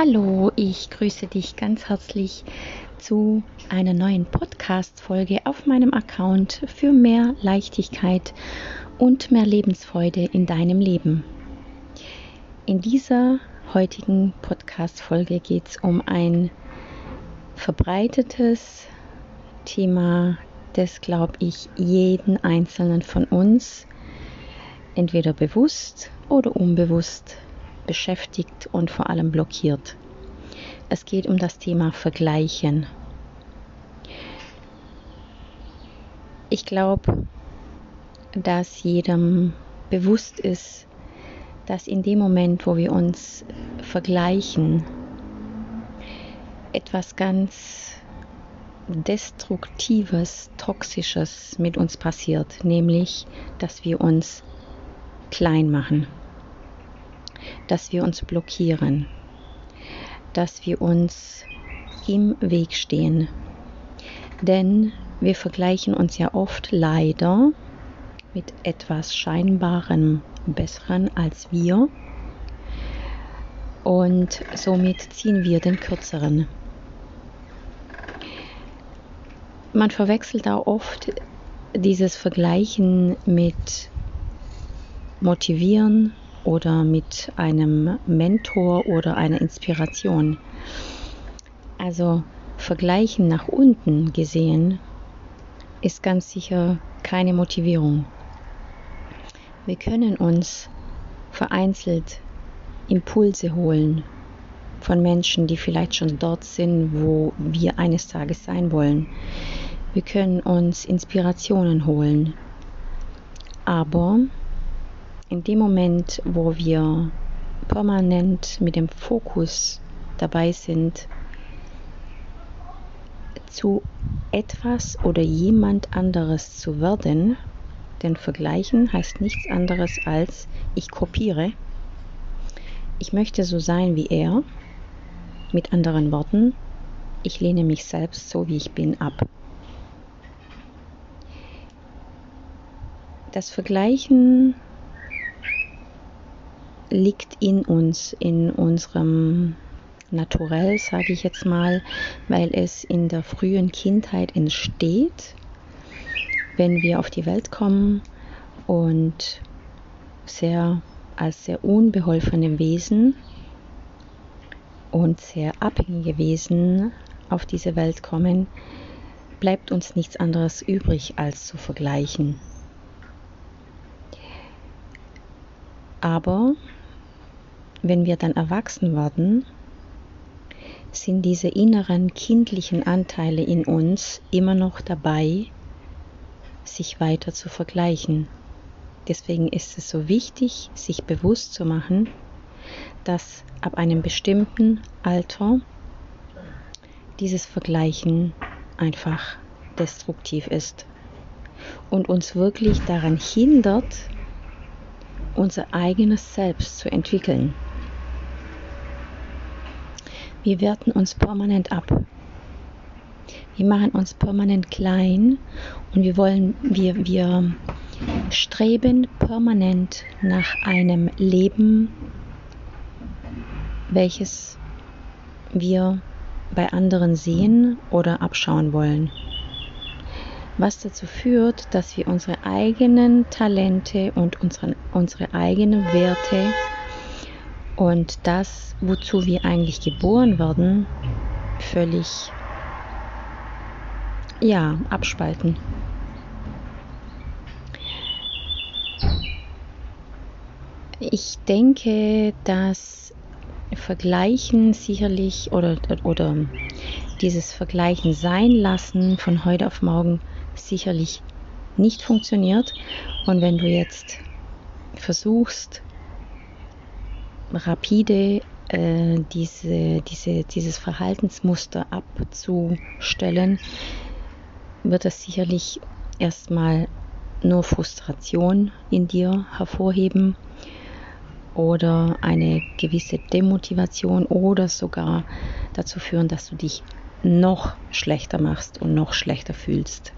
Hallo, ich grüße dich ganz herzlich zu einer neuen Podcast-Folge auf meinem Account für mehr Leichtigkeit und mehr Lebensfreude in deinem Leben. In dieser heutigen Podcast-Folge geht es um ein verbreitetes Thema, das, glaube ich, jeden einzelnen von uns entweder bewusst oder unbewusst beschäftigt und vor allem blockiert. Es geht um das Thema Vergleichen. Ich glaube, dass jedem bewusst ist, dass in dem Moment, wo wir uns vergleichen, etwas ganz Destruktives, Toxisches mit uns passiert, nämlich dass wir uns klein machen dass wir uns blockieren, dass wir uns im Weg stehen. Denn wir vergleichen uns ja oft leider mit etwas Scheinbarem Besseren als wir und somit ziehen wir den Kürzeren. Man verwechselt auch oft dieses Vergleichen mit Motivieren, oder mit einem Mentor oder einer Inspiration. Also vergleichen nach unten gesehen ist ganz sicher keine Motivierung. Wir können uns vereinzelt Impulse holen von Menschen, die vielleicht schon dort sind, wo wir eines Tages sein wollen. Wir können uns Inspirationen holen. Aber in dem Moment, wo wir permanent mit dem Fokus dabei sind, zu etwas oder jemand anderes zu werden, denn vergleichen heißt nichts anderes als ich kopiere. Ich möchte so sein wie er. Mit anderen Worten, ich lehne mich selbst so wie ich bin ab. Das Vergleichen liegt in uns, in unserem Naturell, sage ich jetzt mal, weil es in der frühen Kindheit entsteht, wenn wir auf die Welt kommen und sehr als sehr unbeholfene Wesen und sehr abhängige Wesen auf diese Welt kommen, bleibt uns nichts anderes übrig, als zu vergleichen. Aber wenn wir dann erwachsen werden, sind diese inneren kindlichen Anteile in uns immer noch dabei, sich weiter zu vergleichen. Deswegen ist es so wichtig, sich bewusst zu machen, dass ab einem bestimmten Alter dieses Vergleichen einfach destruktiv ist und uns wirklich daran hindert, unser eigenes Selbst zu entwickeln. Wir werten uns permanent ab. Wir machen uns permanent klein und wir wollen, wir, wir streben permanent nach einem Leben, welches wir bei anderen sehen oder abschauen wollen. Was dazu führt, dass wir unsere eigenen Talente und unsere, unsere eigenen Werte und das, wozu wir eigentlich geboren werden, völlig ja, abspalten. Ich denke, dass Vergleichen sicherlich oder, oder dieses Vergleichen sein lassen von heute auf morgen sicherlich nicht funktioniert. Und wenn du jetzt versuchst, rapide äh, diese, diese, dieses Verhaltensmuster abzustellen, wird das sicherlich erstmal nur Frustration in dir hervorheben oder eine gewisse Demotivation oder sogar dazu führen, dass du dich noch schlechter machst und noch schlechter fühlst.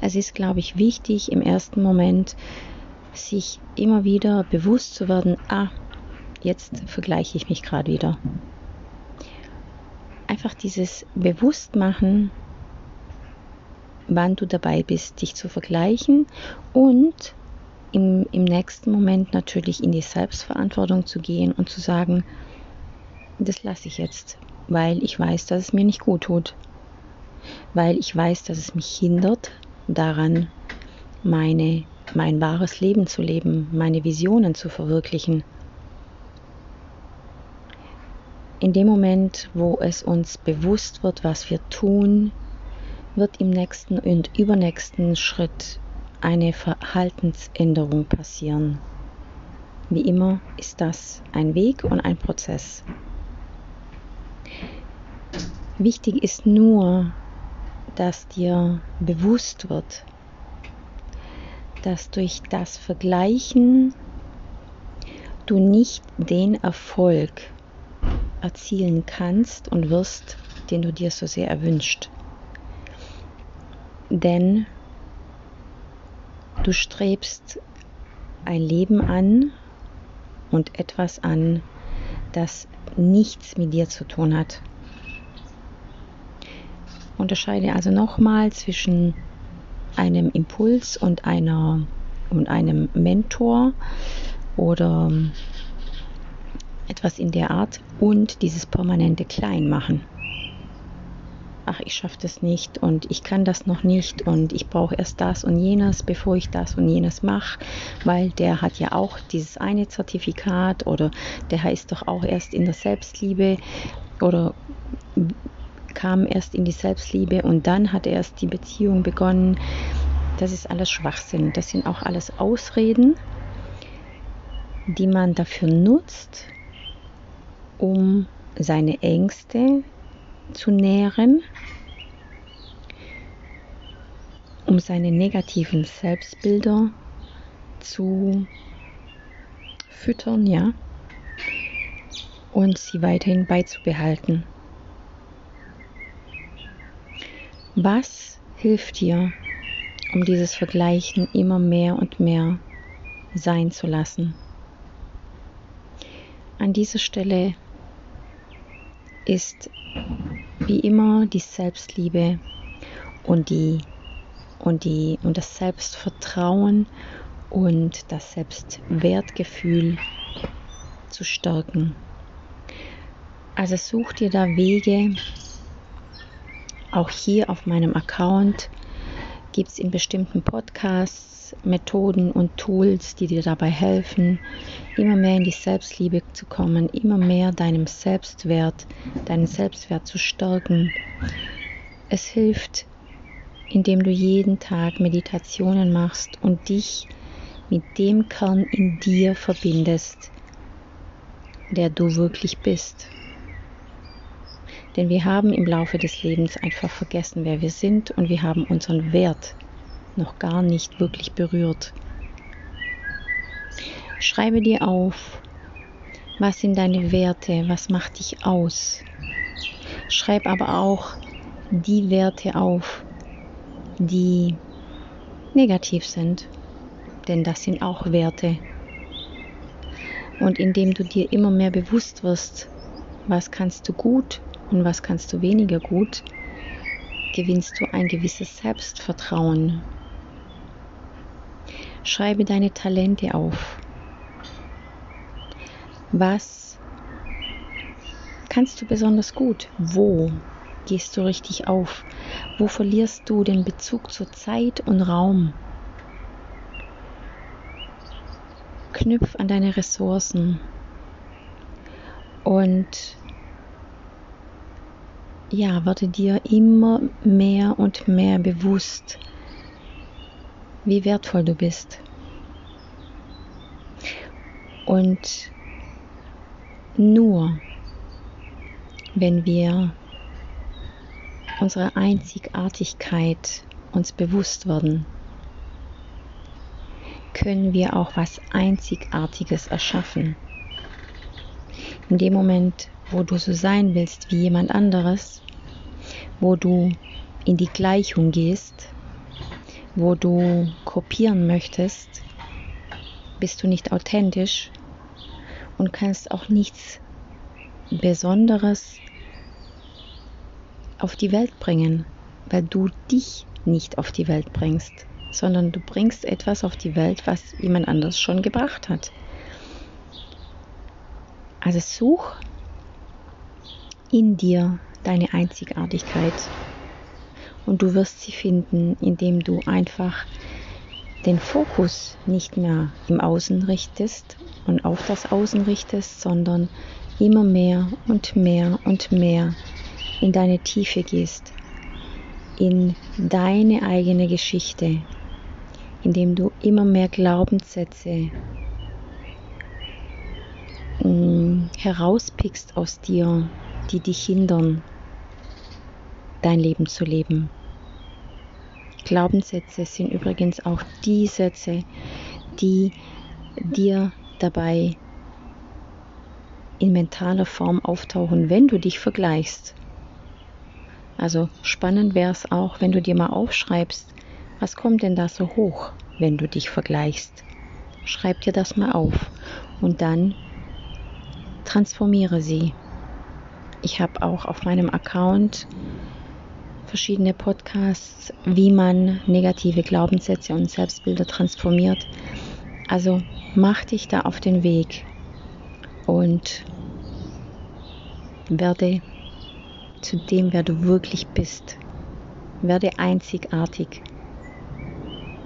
Es ist, glaube ich, wichtig im ersten Moment sich immer wieder bewusst zu werden, ah, jetzt vergleiche ich mich gerade wieder. Einfach dieses Bewusstmachen, wann du dabei bist, dich zu vergleichen und im, im nächsten Moment natürlich in die Selbstverantwortung zu gehen und zu sagen, das lasse ich jetzt, weil ich weiß, dass es mir nicht gut tut, weil ich weiß, dass es mich hindert daran, meine, mein wahres Leben zu leben, meine Visionen zu verwirklichen. In dem Moment, wo es uns bewusst wird, was wir tun, wird im nächsten und übernächsten Schritt eine Verhaltensänderung passieren. Wie immer ist das ein Weg und ein Prozess. Wichtig ist nur, dass dir bewusst wird, dass durch das Vergleichen du nicht den Erfolg erzielen kannst und wirst, den du dir so sehr erwünscht. Denn du strebst ein Leben an und etwas an, das nichts mit dir zu tun hat. Unterscheide also nochmal zwischen einem Impuls und einer und einem Mentor oder etwas in der Art und dieses permanente Kleinmachen. Ach, ich schaffe das nicht und ich kann das noch nicht und ich brauche erst das und jenes, bevor ich das und jenes mache, weil der hat ja auch dieses eine Zertifikat oder der heißt doch auch erst in der Selbstliebe oder kam erst in die Selbstliebe und dann hat erst die Beziehung begonnen. Das ist alles Schwachsinn. Das sind auch alles Ausreden, die man dafür nutzt, um seine Ängste zu nähren, um seine negativen Selbstbilder zu füttern, ja, und sie weiterhin beizubehalten. Was hilft dir, um dieses Vergleichen immer mehr und mehr sein zu lassen? An dieser Stelle ist wie immer die Selbstliebe und die und die und das Selbstvertrauen und das Selbstwertgefühl zu stärken. Also such dir da Wege, auch hier auf meinem Account gibt es in bestimmten Podcasts Methoden und Tools, die dir dabei helfen, immer mehr in die Selbstliebe zu kommen, immer mehr deinem Selbstwert, deinen Selbstwert zu stärken. Es hilft, indem du jeden Tag Meditationen machst und dich mit dem Kern in dir verbindest, der du wirklich bist. Denn wir haben im Laufe des Lebens einfach vergessen, wer wir sind und wir haben unseren Wert noch gar nicht wirklich berührt. Schreibe dir auf, was sind deine Werte, was macht dich aus. Schreib aber auch die Werte auf, die negativ sind, denn das sind auch Werte. Und indem du dir immer mehr bewusst wirst, was kannst du gut und was kannst du weniger gut, gewinnst du ein gewisses Selbstvertrauen. Schreibe deine Talente auf. Was kannst du besonders gut? Wo gehst du richtig auf? Wo verlierst du den Bezug zur Zeit und Raum? Knüpf an deine Ressourcen und ja, werde dir immer mehr und mehr bewusst, wie wertvoll du bist. Und nur wenn wir unsere Einzigartigkeit uns bewusst werden, können wir auch was Einzigartiges erschaffen. In dem Moment, wo du so sein willst wie jemand anderes, wo du in die Gleichung gehst, wo du kopieren möchtest, bist du nicht authentisch und kannst auch nichts Besonderes auf die Welt bringen, weil du dich nicht auf die Welt bringst, sondern du bringst etwas auf die Welt, was jemand anders schon gebracht hat. Also such in dir deine Einzigartigkeit. Und du wirst sie finden, indem du einfach den Fokus nicht mehr im Außen richtest und auf das Außen richtest, sondern immer mehr und mehr und mehr in deine Tiefe gehst, in deine eigene Geschichte, indem du immer mehr Glaubenssätze mm, herauspickst aus dir, die dich hindern, dein Leben zu leben. Glaubenssätze sind übrigens auch die Sätze, die dir dabei in mentaler Form auftauchen, wenn du dich vergleichst. Also spannend wäre es auch, wenn du dir mal aufschreibst, was kommt denn da so hoch, wenn du dich vergleichst. Schreib dir das mal auf und dann transformiere sie. Ich habe auch auf meinem Account verschiedene Podcasts, wie man negative Glaubenssätze und Selbstbilder transformiert. Also mach dich da auf den Weg und werde zu dem, wer du wirklich bist. Werde einzigartig.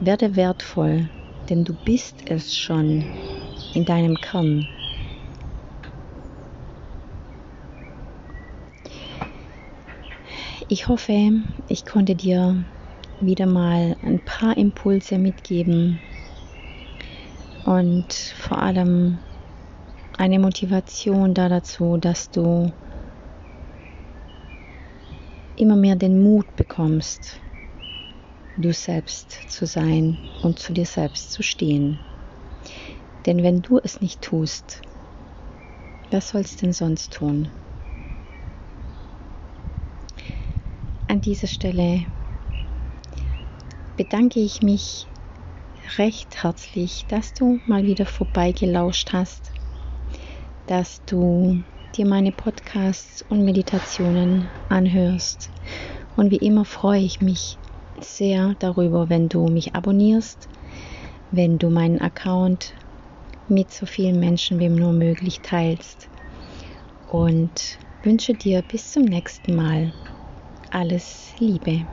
Werde wertvoll, denn du bist es schon in deinem Kern. Ich hoffe, ich konnte dir wieder mal ein paar Impulse mitgeben und vor allem eine Motivation da dazu, dass du immer mehr den Mut bekommst, du selbst zu sein und zu dir selbst zu stehen. Denn wenn du es nicht tust, wer soll es denn sonst tun? Dieser Stelle bedanke ich mich recht herzlich, dass du mal wieder vorbeigelauscht hast, dass du dir meine Podcasts und Meditationen anhörst. Und wie immer freue ich mich sehr darüber, wenn du mich abonnierst, wenn du meinen Account mit so vielen Menschen wie nur möglich teilst. Und wünsche dir bis zum nächsten Mal alles Liebe.